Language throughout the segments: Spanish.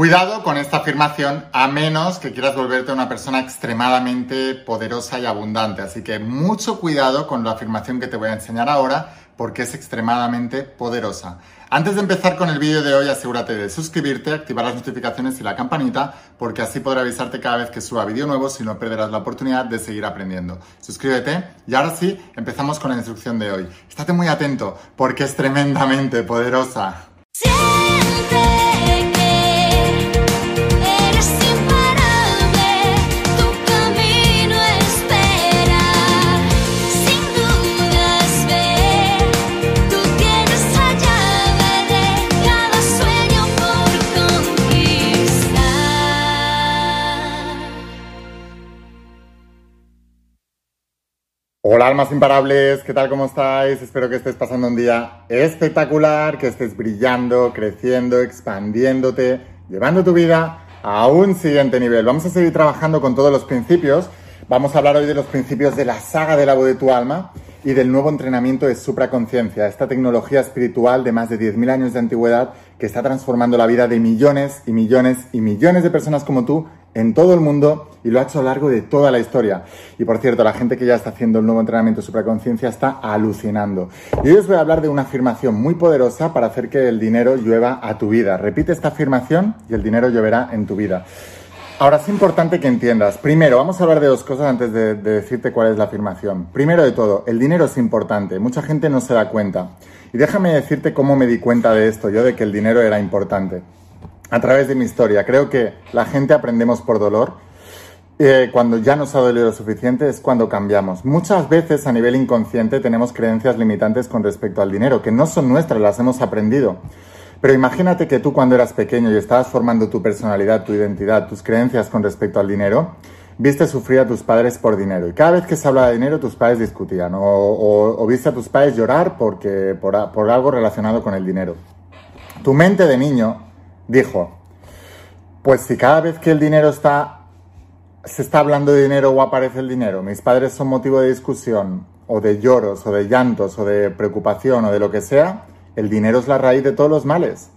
Cuidado con esta afirmación a menos que quieras volverte una persona extremadamente poderosa y abundante. Así que mucho cuidado con la afirmación que te voy a enseñar ahora porque es extremadamente poderosa. Antes de empezar con el vídeo de hoy, asegúrate de suscribirte, activar las notificaciones y la campanita, porque así podré avisarte cada vez que suba vídeo nuevo si no perderás la oportunidad de seguir aprendiendo. Suscríbete y ahora sí, empezamos con la instrucción de hoy. Estate muy atento porque es tremendamente poderosa. Almas imparables, ¿qué tal? ¿Cómo estáis? Espero que estés pasando un día espectacular, que estés brillando, creciendo, expandiéndote, llevando tu vida a un siguiente nivel. Vamos a seguir trabajando con todos los principios. Vamos a hablar hoy de los principios de la saga de la voz de tu alma y del nuevo entrenamiento de supraconciencia, esta tecnología espiritual de más de 10.000 años de antigüedad que está transformando la vida de millones y millones y millones de personas como tú en todo el mundo y lo ha hecho a lo largo de toda la historia. Y por cierto, la gente que ya está haciendo el nuevo entrenamiento de supraconciencia está alucinando. Y hoy os voy a hablar de una afirmación muy poderosa para hacer que el dinero llueva a tu vida. Repite esta afirmación y el dinero lloverá en tu vida. Ahora es importante que entiendas. Primero, vamos a hablar de dos cosas antes de, de, decirte cuál es la afirmación. Primero de todo, el dinero es importante. Mucha gente no se da cuenta. Y déjame decirte cómo me di cuenta de esto, yo de que el dinero era importante a través de mi historia. Creo que la gente aprendemos por dolor. Eh, cuando ya nos ha dolido lo suficiente es cuando cambiamos. Muchas veces a nivel inconsciente tenemos creencias limitantes con respecto al dinero, que no son nuestras, las hemos aprendido. Pero imagínate que tú cuando eras pequeño y estabas formando tu personalidad, tu identidad, tus creencias con respecto al dinero, viste sufrir a tus padres por dinero. Y cada vez que se hablaba de dinero, tus padres discutían. O, viste a tus padres llorar porque, por, por algo relacionado con el dinero. Tu mente de niño dijo, pues si cada vez que el dinero está, se está hablando de dinero o aparece el dinero, mis padres son motivo de discusión o de lloros o de llantos o de preocupación o de lo que sea, el dinero es la raíz de todos los males.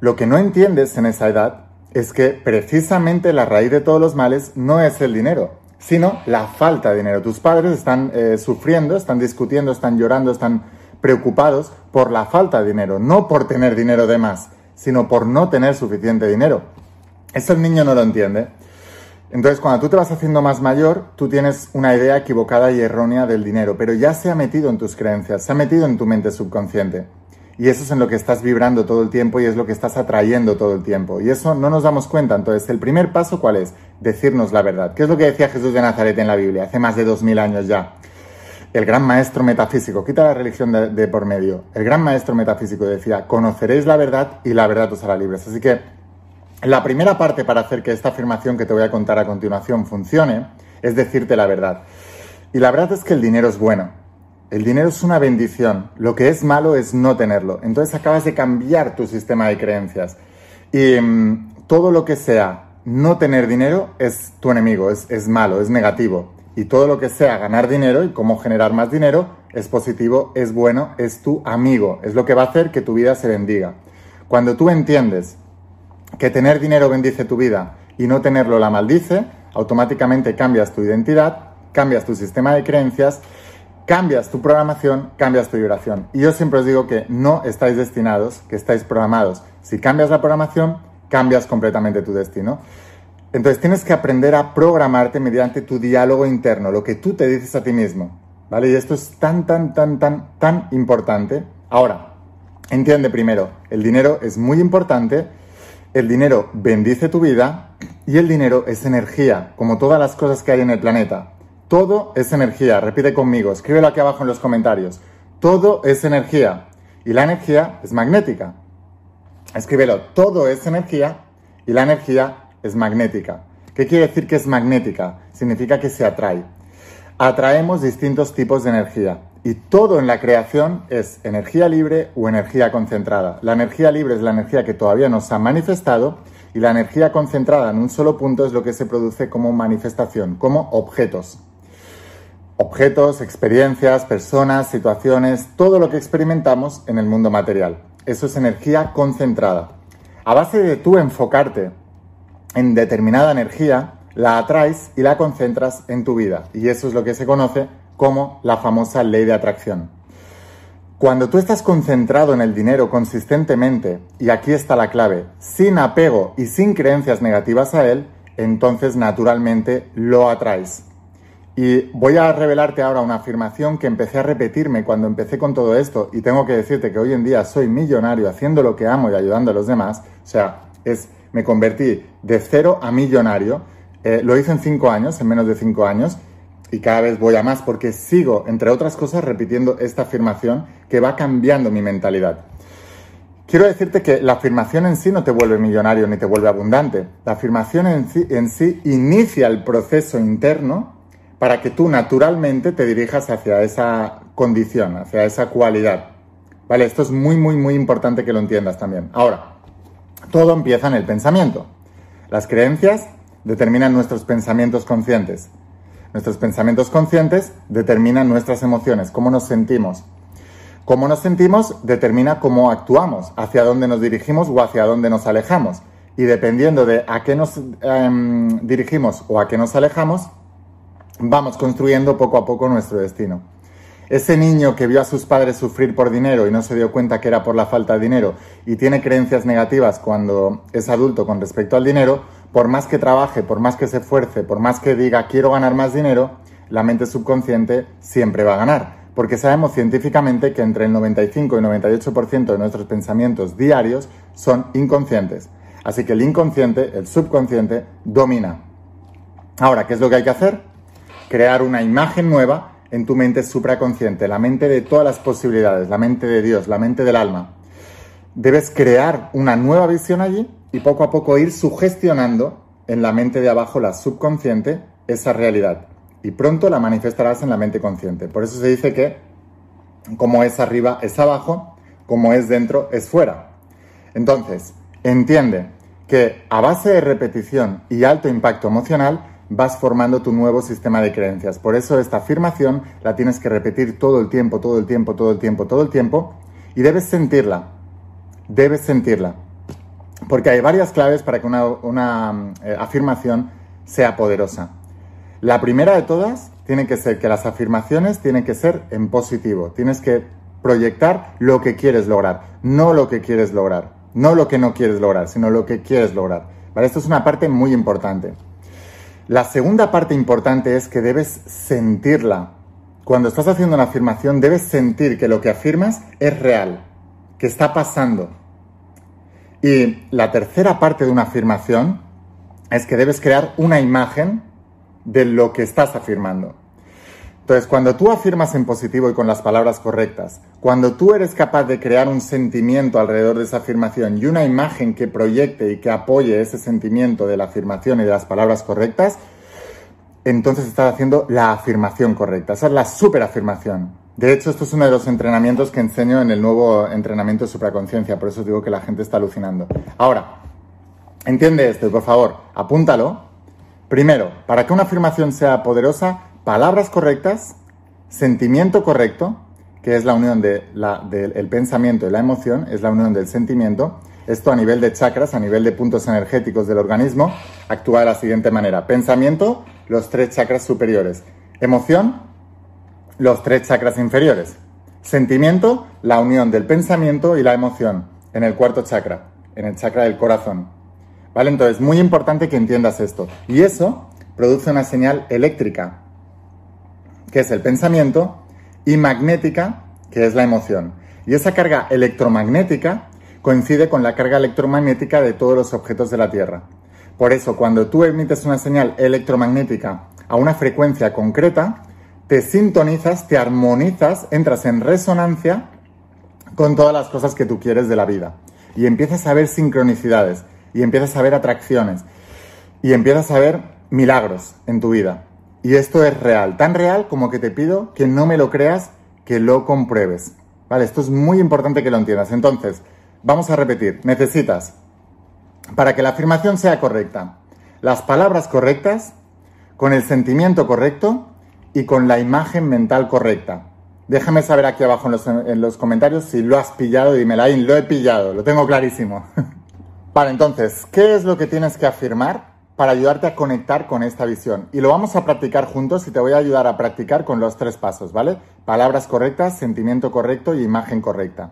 Lo que no entiendes en esa edad es que precisamente la raíz de todos los males no es el dinero, sino la falta de dinero. Tus padres están eh, sufriendo, están discutiendo, están llorando, están preocupados por la falta de dinero, no por tener dinero de más sino por no tener suficiente dinero. Eso el niño no lo entiende. Entonces, cuando tú te vas haciendo más mayor, tú tienes una idea equivocada y errónea del dinero, pero ya se ha metido en tus creencias, se ha metido en tu mente subconsciente. Y eso es en lo que estás vibrando todo el tiempo y es lo que estás atrayendo todo el tiempo. Y eso no nos damos cuenta. Entonces, el primer paso, ¿cuál es? Decirnos la verdad. ¿Qué es lo que decía Jesús de Nazaret en la Biblia hace más de dos mil años ya? El gran maestro metafísico, quita la religión de, por medio, el gran maestro metafísico decía, conoceréis la verdad y la verdad os hará libres. Así que la primera parte para hacer que esta afirmación que te voy a contar a continuación funcione es decirte la verdad. Y la verdad es que el dinero es bueno. El dinero es una bendición. Lo que es malo es no tenerlo. Entonces acabas de cambiar tu sistema de creencias. Y mm, todo lo que sea no tener dinero es tu enemigo, es, es malo, es negativo. Y todo lo que sea ganar dinero y cómo generar más dinero es positivo, es bueno, es tu amigo, es lo que va a hacer que tu vida se bendiga. Cuando tú entiendes que tener dinero bendice tu vida y no tenerlo la maldice, automáticamente cambias tu identidad, cambias tu sistema de creencias, cambias tu programación, cambias tu vibración. Y yo siempre os digo que no estáis destinados, que estáis programados. Si cambias la programación, cambias completamente tu destino. Entonces tienes que aprender a programarte mediante tu diálogo interno, lo que tú te dices a ti mismo. ¿Vale? Y esto es tan, tan, tan, tan, tan importante. Ahora, entiende primero, el dinero es muy importante, el dinero bendice tu vida y el dinero es energía, como todas las cosas que hay en el planeta. Todo es energía, repite conmigo, escríbelo aquí abajo en los comentarios. Todo es energía y la energía es magnética. Escríbelo, todo es energía y la energía es magnética. ¿Qué quiere decir que es magnética? Significa que se atrae. Atraemos distintos tipos de energía y todo en la creación es energía libre o energía concentrada. La energía libre es la energía que todavía no se ha manifestado y la energía concentrada en un solo punto es lo que se produce como manifestación, como objetos. Objetos, experiencias, personas, situaciones, todo lo que experimentamos en el mundo material. Eso es energía concentrada. A base de tú enfocarte en determinada energía, la atraes y la concentras en tu vida. Y eso es lo que se conoce como la famosa ley de atracción. Cuando tú estás concentrado en el dinero consistentemente, y aquí está la clave, sin apego y sin creencias negativas a él, entonces naturalmente lo atraes. Y voy a revelarte ahora una afirmación que empecé a repetirme cuando empecé con todo esto y tengo que decirte que hoy en día soy millonario haciendo lo que amo y ayudando a los demás. O sea, es, me convertí de cero a millonario. Eh, lo hice en cinco años, en menos de cinco años y cada vez voy a más porque sigo, entre otras cosas, repitiendo esta afirmación que va cambiando mi mentalidad. Quiero decirte que la afirmación en sí no te vuelve millonario ni te vuelve abundante. La afirmación en sí, en sí inicia el proceso interno para que tú naturalmente te dirijas hacia esa condición, hacia esa cualidad. Vale, esto es muy, muy, muy importante que lo entiendas también. Ahora, todo empieza en el pensamiento. Las creencias determinan nuestros pensamientos conscientes. Nuestros pensamientos conscientes determinan nuestras emociones, cómo nos sentimos. Cómo nos sentimos determina cómo actuamos, hacia dónde nos dirigimos o hacia dónde nos alejamos. Y dependiendo de a qué nos em, dirigimos o a qué nos alejamos, vamos construyendo poco a poco nuestro destino. Ese niño que vio a sus padres sufrir por dinero y no se dio cuenta que era por la falta de dinero y tiene creencias negativas cuando es adulto con respecto al dinero, por más que trabaje, por más que se esfuerce, por más que diga quiero ganar más dinero, la mente subconsciente siempre va a ganar. Porque sabemos científicamente que entre el 95 y 98% de nuestros pensamientos diarios son inconscientes. Así que el inconsciente, el subconsciente, domina. Ahora, ¿qué es lo que hay que hacer? Crear una imagen nueva en tu mente supraconsciente, la mente de todas las posibilidades, la mente de Dios, la mente del alma. Debes crear una nueva visión allí y poco a poco ir sugestionando en la mente de abajo, la subconsciente, esa realidad. Y pronto la manifestarás en la mente consciente. Por eso se dice que como es arriba es abajo, como es dentro es fuera. Entonces, entiende que a base de repetición y alto impacto emocional vas formando tu nuevo sistema de creencias. Por eso esta afirmación la tienes que repetir todo el tiempo, todo el tiempo, todo el tiempo, todo el tiempo y debes sentirla. Debes sentirla. Porque hay varias claves para que una, eh, afirmación sea poderosa. La primera de todas tiene que ser que las afirmaciones tienen que ser en positivo. Tienes que proyectar lo que quieres lograr, no lo que quieres lograr, no lo que no quieres lograr, sino lo que quieres lograr. ¿Vale? Esto es una parte muy importante. La segunda parte importante es que debes sentirla. Cuando estás haciendo una afirmación, debes sentir que lo que afirmas es real, que está pasando, y la tercera parte de una afirmación es que debes crear una imagen de lo que estás afirmando. Entonces, cuando tú afirmas en positivo y con las palabras correctas, cuando tú eres capaz de crear un sentimiento alrededor de esa afirmación y una imagen que proyecte y que apoye ese sentimiento de la afirmación y de las palabras correctas, entonces estás haciendo la afirmación correcta. Esa es la superafirmación. De hecho, esto es uno de los entrenamientos que enseño en el nuevo entrenamiento de supraconciencia, por eso digo que la gente está alucinando. Ahora, entiende esto, por favor, apúntalo. Primero, para que una afirmación sea poderosa, palabras correctas, sentimiento correcto, que es la unión del pensamiento y la emoción, es la unión del sentimiento. Esto a nivel de chakras, a nivel de puntos energéticos del organismo, actúa de la siguiente manera. Pensamiento, los tres chakras superiores. Emoción, los tres chakras inferiores. Sentimiento, la unión del pensamiento y la emoción en el cuarto chakra, en el chakra del corazón. ¿Vale? Entonces, muy importante que entiendas esto. Y eso produce una señal eléctrica, que es el pensamiento, y magnética, que es la emoción. Y esa carga electromagnética coincide con la carga electromagnética de todos los objetos de la Tierra. Por eso, cuando tú emites una señal electromagnética a una frecuencia concreta, te sintonizas, te armonizas, entras en resonancia con todas las cosas que tú quieres de la vida. Y empiezas a ver sincronicidades, y empiezas a ver atracciones, y empiezas a ver milagros en tu vida. Y esto es real, tan real como que te pido que no me lo creas, que lo compruebes. Vale, esto es muy importante que lo entiendas. Entonces, vamos a repetir, necesitas, para que la afirmación sea correcta, las palabras correctas, con el sentimiento correcto, y con la imagen mental correcta. Déjame saber aquí abajo en los, comentarios si lo has pillado dime, Lain, lo he pillado, lo tengo clarísimo. Vale, entonces, ¿qué es lo que tienes que afirmar para ayudarte a conectar con esta visión? Y lo vamos a practicar juntos y te voy a ayudar a practicar con los tres pasos, ¿vale? Palabras correctas, sentimiento correcto y imagen correcta.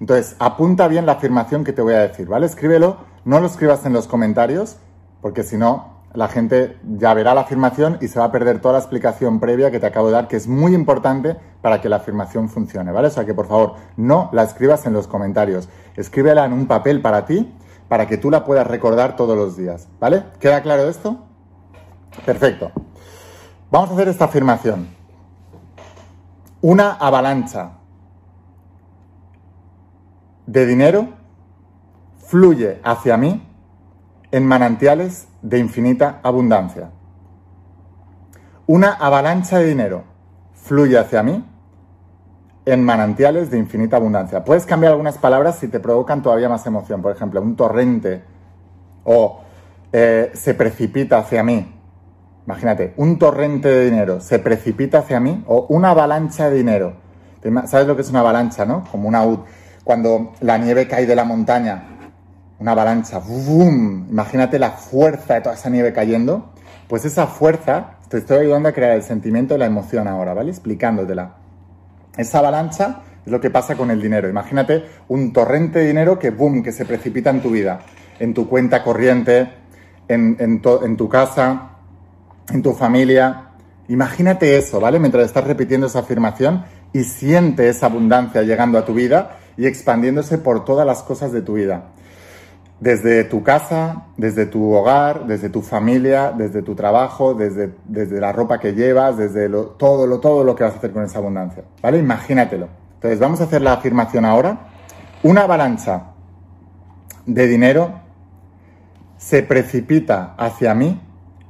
Entonces, apunta bien la afirmación que te voy a decir, ¿vale? Escríbelo, no lo escribas en los comentarios, porque si no, la gente ya verá la afirmación y se va a perder toda la explicación previa que te acabo de dar, que es muy importante para que la afirmación funcione, ¿vale? O sea que por favor, no la escribas en los comentarios, escríbela en un papel para ti para que tú la puedas recordar todos los días. ¿Vale? ¿Queda claro esto? Perfecto. Vamos a hacer esta afirmación. Una avalancha de dinero fluye hacia mí en manantiales de infinita abundancia. Una avalancha de dinero fluye hacia mí en manantiales de infinita abundancia. Puedes cambiar algunas palabras si te provocan todavía más emoción. Por ejemplo, un torrente o eh, se precipita hacia mí. Imagínate, un torrente de dinero se precipita hacia mí o una avalancha de dinero. ¿Sabes lo que es una avalancha, no? Como una cuando la nieve cae de la montaña, una avalancha, ¡bum! Imagínate la fuerza de toda esa nieve cayendo. Pues esa fuerza, te estoy ayudando a crear el sentimiento y la emoción ahora, ¿vale? Explicándotela. Esa avalancha es lo que pasa con el dinero. Imagínate un torrente de dinero que, boom, que se precipita en tu vida, en tu cuenta corriente, en, tu casa, en tu familia. Imagínate eso, ¿vale? Mientras estás repitiendo esa afirmación y siente esa abundancia llegando a tu vida y expandiéndose por todas las cosas de tu vida. Desde tu casa, desde tu hogar, desde tu familia, desde tu trabajo, desde, desde la ropa que llevas, desde todo, lo, todo lo que vas a hacer con esa abundancia. ¿Vale? Imagínatelo. Entonces, vamos a hacer la afirmación ahora. Una avalancha de dinero se precipita hacia mí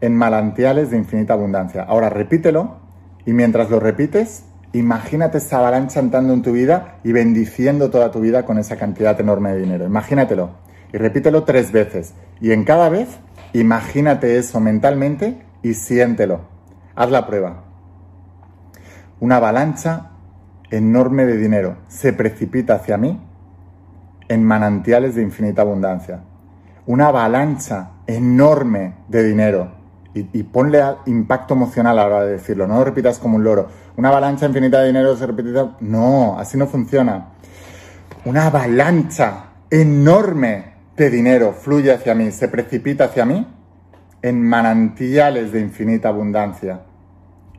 en manantiales de infinita abundancia. Ahora repítelo y mientras lo repites, imagínate esa avalancha entrando en tu vida y bendiciendo toda tu vida con esa cantidad enorme de dinero. Imagínatelo y repítelo tres veces. Y en cada vez, imagínate eso mentalmente y siéntelo. Haz la prueba. Una avalancha enorme de dinero se precipita hacia mí en manantiales de infinita abundancia. Una avalancha enorme de dinero. Y, ponle impacto emocional a la hora de decirlo. No lo repitas como un loro. Una avalancha infinita de dinero se repite. No, así no funciona. Una avalancha enorme de dinero fluye hacia mí, se precipita hacia mí en manantiales de infinita abundancia.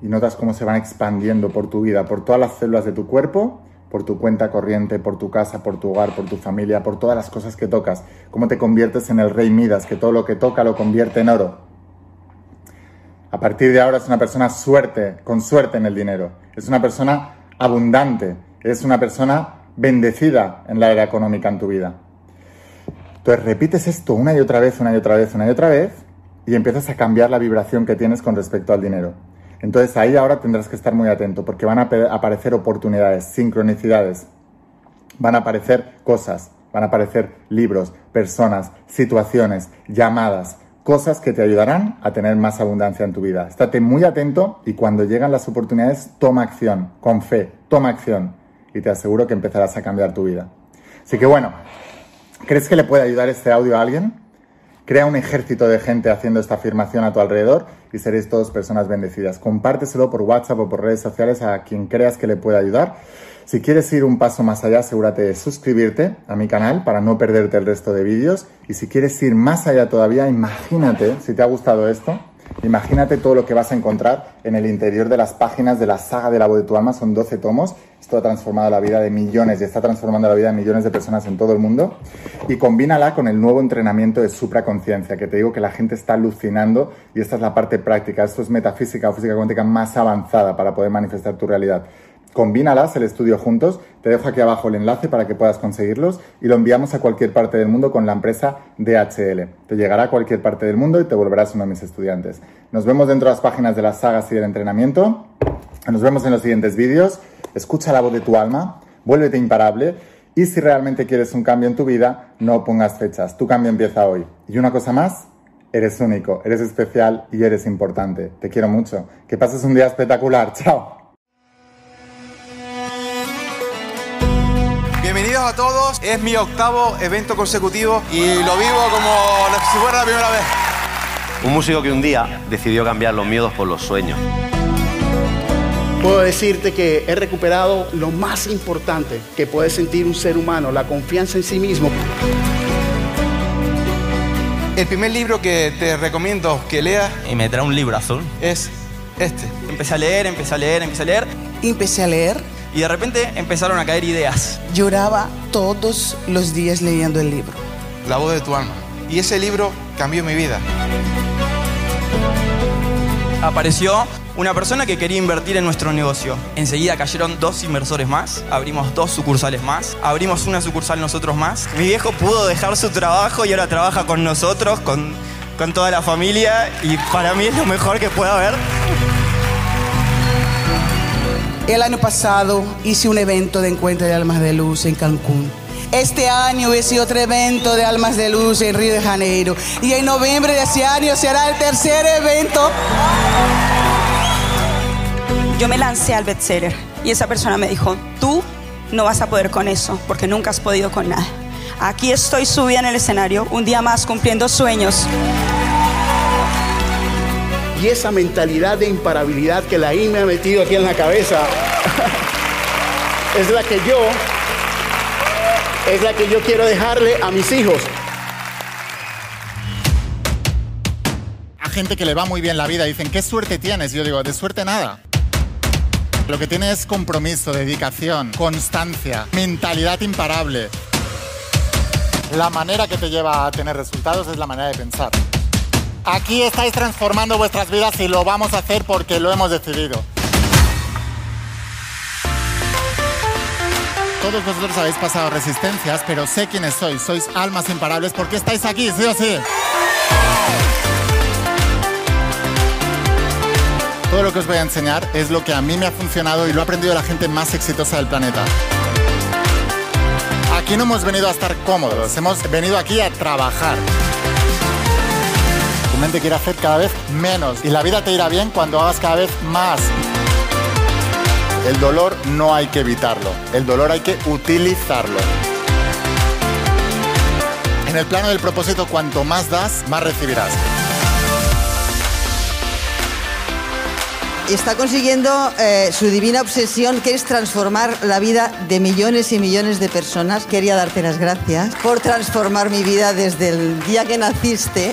Y notas cómo se van expandiendo por tu vida, por todas las células de tu cuerpo, por tu cuenta corriente, por tu casa, por tu hogar, por tu familia, por todas las cosas que tocas. Cómo te conviertes en el rey Midas, que todo lo que toca lo convierte en oro. A partir de ahora es una persona suerte, con suerte en el dinero. Es una persona abundante. Es una persona bendecida en la era económica en tu vida. Entonces repites esto una y otra vez, una y otra vez, una y otra vez, y empiezas a cambiar la vibración que tienes con respecto al dinero. Entonces ahí ahora tendrás que estar muy atento porque van a aparecer oportunidades, sincronicidades, van a aparecer cosas, van a aparecer libros, personas, situaciones, llamadas, cosas que te ayudarán a tener más abundancia en tu vida. Estate muy atento y cuando llegan las oportunidades, toma acción, con fe, toma acción y te aseguro que empezarás a cambiar tu vida. Así que bueno, ¿Crees que le puede ayudar este audio a alguien? Crea un ejército de gente haciendo esta afirmación a tu alrededor y seréis todos personas bendecidas. Compárteselo por WhatsApp o por redes sociales a quien creas que le pueda ayudar. Si quieres ir un paso más allá, asegúrate de suscribirte a mi canal para no perderte el resto de vídeos. Y si quieres ir más allá todavía, imagínate, si te ha gustado esto, Imagínate todo lo que vas a encontrar en el interior de las páginas de la saga de la voz de tu alma. Son 12 tomos. Esto ha transformado la vida de millones y está transformando la vida de millones de personas en todo el mundo. Y combínala con el nuevo entrenamiento de supraconciencia, que te digo que la gente está alucinando y esta es la parte práctica. Esto es metafísica o física cuántica más avanzada para poder manifestar tu realidad combínalas, el estudio juntos. Te dejo aquí abajo el enlace para que puedas conseguirlos y lo enviamos a cualquier parte del mundo con la empresa DHL. Te llegará a cualquier parte del mundo y te volverás uno de mis estudiantes. Nos vemos dentro de las páginas de las sagas y del entrenamiento. Nos vemos en los siguientes vídeos. Escucha la voz de tu alma, vuélvete imparable y si realmente quieres un cambio en tu vida, no pongas fechas. Tu cambio empieza hoy. Y una cosa más, eres único, eres especial y eres importante. Te quiero mucho. Que pases un día espectacular. Chao. A todos. Es mi octavo evento consecutivo y lo vivo como si fuera la primera vez. Un músico que un día decidió cambiar los miedos por los sueños. Puedo decirte que he recuperado lo más importante que puede sentir un ser humano, la confianza en sí mismo. El primer libro que te recomiendo que leas y me trae un libro azul es este. Empecé a leer, empecé a leer, empecé a leer. Empecé a leer. Y de repente empezaron a caer ideas. Lloraba todos los días leyendo el libro. La voz de tu alma. Y ese libro cambió mi vida. Apareció una persona que quería invertir en nuestro negocio. Enseguida cayeron dos inversores más, abrimos dos sucursales más, abrimos una sucursal nosotros más. Mi viejo pudo dejar su trabajo y ahora trabaja con nosotros, con, con toda la familia y para mí es lo mejor que pueda haber. El año pasado hice un evento de encuentro de almas de luz en Cancún. Este año hice otro evento de almas de luz en Río de Janeiro. Y en noviembre de ese año será el tercer evento. Yo me lancé al bestseller y esa persona me dijo, tú no vas a poder con eso porque nunca has podido con nada. Aquí estoy subida en el escenario, un día más cumpliendo sueños. Y esa mentalidad de imparabilidad que la I me ha metido aquí en la cabeza es la que yo es la que yo quiero dejarle a mis hijos. A gente que le va muy bien la vida dicen, ¿qué suerte tienes? Yo digo, de suerte nada. Lo que tiene es compromiso, dedicación, constancia, mentalidad imparable. La manera que te lleva a tener resultados es la manera de pensar. Aquí estáis transformando vuestras vidas y lo vamos a hacer porque lo hemos decidido. Todos vosotros habéis pasado resistencias, pero sé quiénes sois. Sois almas imparables porque estáis aquí, sí o sí. Todo lo que os voy a enseñar es lo que a mí me ha funcionado y lo ha aprendido la gente más exitosa del planeta. Aquí no hemos venido a estar cómodos, hemos venido aquí a trabajar. Tu mente quiere hacer cada vez menos y la vida te irá bien cuando hagas cada vez más. El dolor no hay que evitarlo, el dolor hay que utilizarlo. En el plano del propósito, cuanto más das, más recibirás. está consiguiendo eh, su divina obsesión, que es transformar la vida de millones y millones de personas. Quería darte las gracias por transformar mi vida desde el día que naciste.